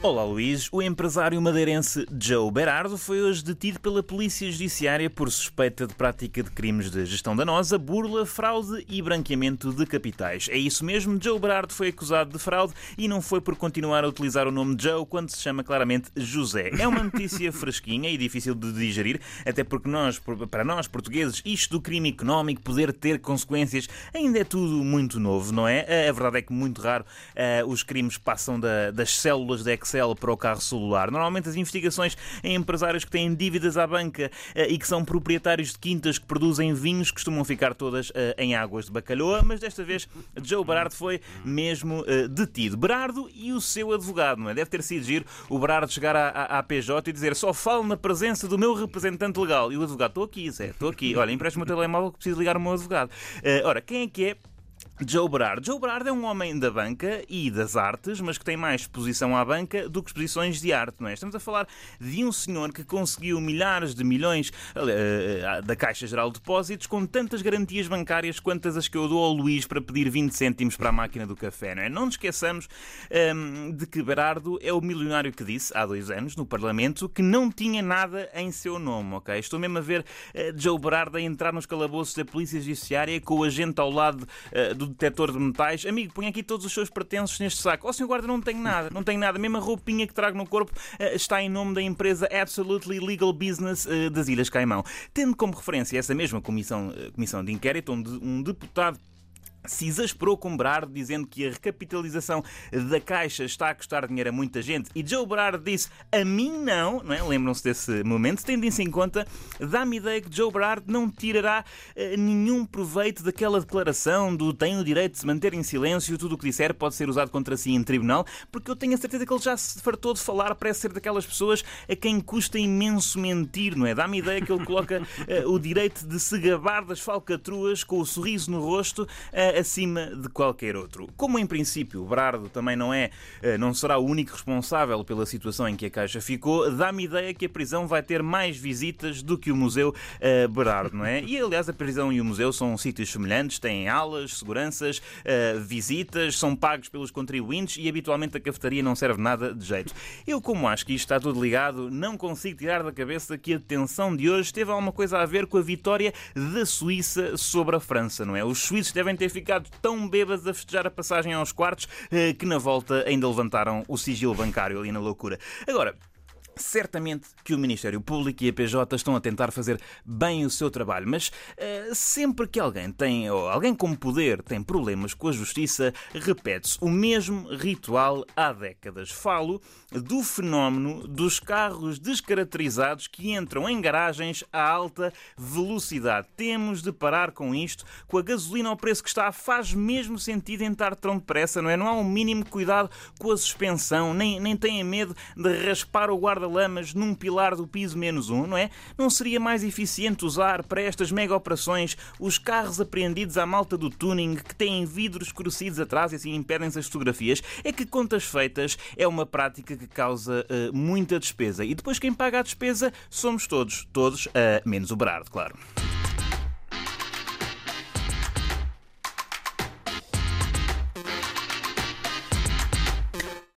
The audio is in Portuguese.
Olá Luís, o empresário madeirense Joe Berardo foi hoje detido pela Polícia Judiciária por suspeita de prática de crimes de gestão danosa, burla, fraude e branqueamento de capitais. É isso mesmo, Joe Berardo foi acusado de fraude e não foi por continuar a utilizar o nome Joe quando se chama claramente José. É uma notícia fresquinha e difícil de digerir, até porque nós, para nós portugueses, isto do crime económico poder ter consequências ainda é tudo muito novo, não é? A verdade é que muito raro uh, os crimes passam da, das células da Excel para o carro celular. Normalmente as investigações em empresários que têm dívidas à banca eh, e que são proprietários de quintas que produzem vinhos costumam ficar todas eh, em águas de bacalhoa, mas desta vez Joe Berardo foi mesmo eh, detido. Berardo e o seu advogado, não é? Deve ter sido giro o Berardo chegar à, à, à PJ e dizer só falo na presença do meu representante legal. E o advogado, estou aqui, Zé, estou aqui. Olha, empresta-me o telemóvel que preciso ligar o meu advogado. ora, quem é que é? Joe Berard. Joe Berard é um homem da banca e das artes, mas que tem mais exposição à banca do que exposições de arte, não é? Estamos a falar de um senhor que conseguiu milhares de milhões uh, da Caixa Geral de Depósitos com tantas garantias bancárias quantas as que eu dou ao Luís para pedir 20 cêntimos para a máquina do café, não é? Não nos esqueçamos um, ehm, de que Berardo é o milionário que disse, há dois anos, no Parlamento, que não tinha nada em seu nome, ok? Estou mesmo a ver uh, Joe Berardo a entrar nos calabouços da Polícia Judiciária com o agente ao lado uh, do detector de metais. Amigo, põe aqui todos os seus pertences neste saco. Ó, oh, senhor guarda, não tenho nada, não tenho nada. Mesmo a roupinha que trago no corpo uh, está em nome da empresa Absolutely Legal Business uh, das Ilhas Caimão. Tendo como referência essa mesma comissão, uh, comissão de inquérito, onde um deputado se exasperou com Berardo, dizendo que a recapitalização da Caixa está a custar dinheiro a muita gente. E Joe Berardo disse: A mim não, não é? lembram-se desse momento. Tendo isso em conta, dá-me ideia que Joe Berardo não tirará uh, nenhum proveito daquela declaração do tem o direito de se manter em silêncio, tudo o que disser pode ser usado contra si em tribunal, porque eu tenho a certeza que ele já se fartou de falar, parece ser daquelas pessoas a quem custa imenso mentir, não é? Dá-me ideia que ele coloca uh, o direito de se gabar das falcatruas com o sorriso no rosto. Uh, acima de qualquer outro. Como em princípio o Brardo também não é, eh, não será o único responsável pela situação em que a Caixa ficou, dá-me ideia que a prisão vai ter mais visitas do que o Museu uh, Berardo, não é? E aliás a prisão e o museu são sítios semelhantes, têm alas, seguranças, uh, visitas, são pagos pelos contribuintes e habitualmente a cafetaria não serve nada de jeito. Eu, como acho que isto está tudo ligado, não consigo tirar da cabeça que a detenção de hoje teve alguma coisa a ver com a vitória da Suíça sobre a França, não é? Os suíços devem ter ficado ficado tão bêbados a festejar a passagem aos quartos eh, que na volta ainda levantaram o sigilo bancário ali na loucura. Agora, Certamente que o Ministério Público e a PJ estão a tentar fazer bem o seu trabalho, mas uh, sempre que alguém tem, ou alguém com poder tem problemas com a justiça, repete-se o mesmo ritual há décadas. Falo do fenómeno dos carros descaracterizados que entram em garagens a alta velocidade. Temos de parar com isto. Com a gasolina ao preço que está, faz mesmo sentido entrar tão depressa, não é? Não há um mínimo cuidado com a suspensão, nem, nem têm medo de raspar o guarda lamas num pilar do piso menos um, não é? Não seria mais eficiente usar para estas mega operações os carros apreendidos à malta do tuning que têm vidros escurecidos atrás e assim impedem-se as fotografias? É que contas feitas é uma prática que causa uh, muita despesa. E depois quem paga a despesa somos todos, todos, uh, menos o Berardo, claro.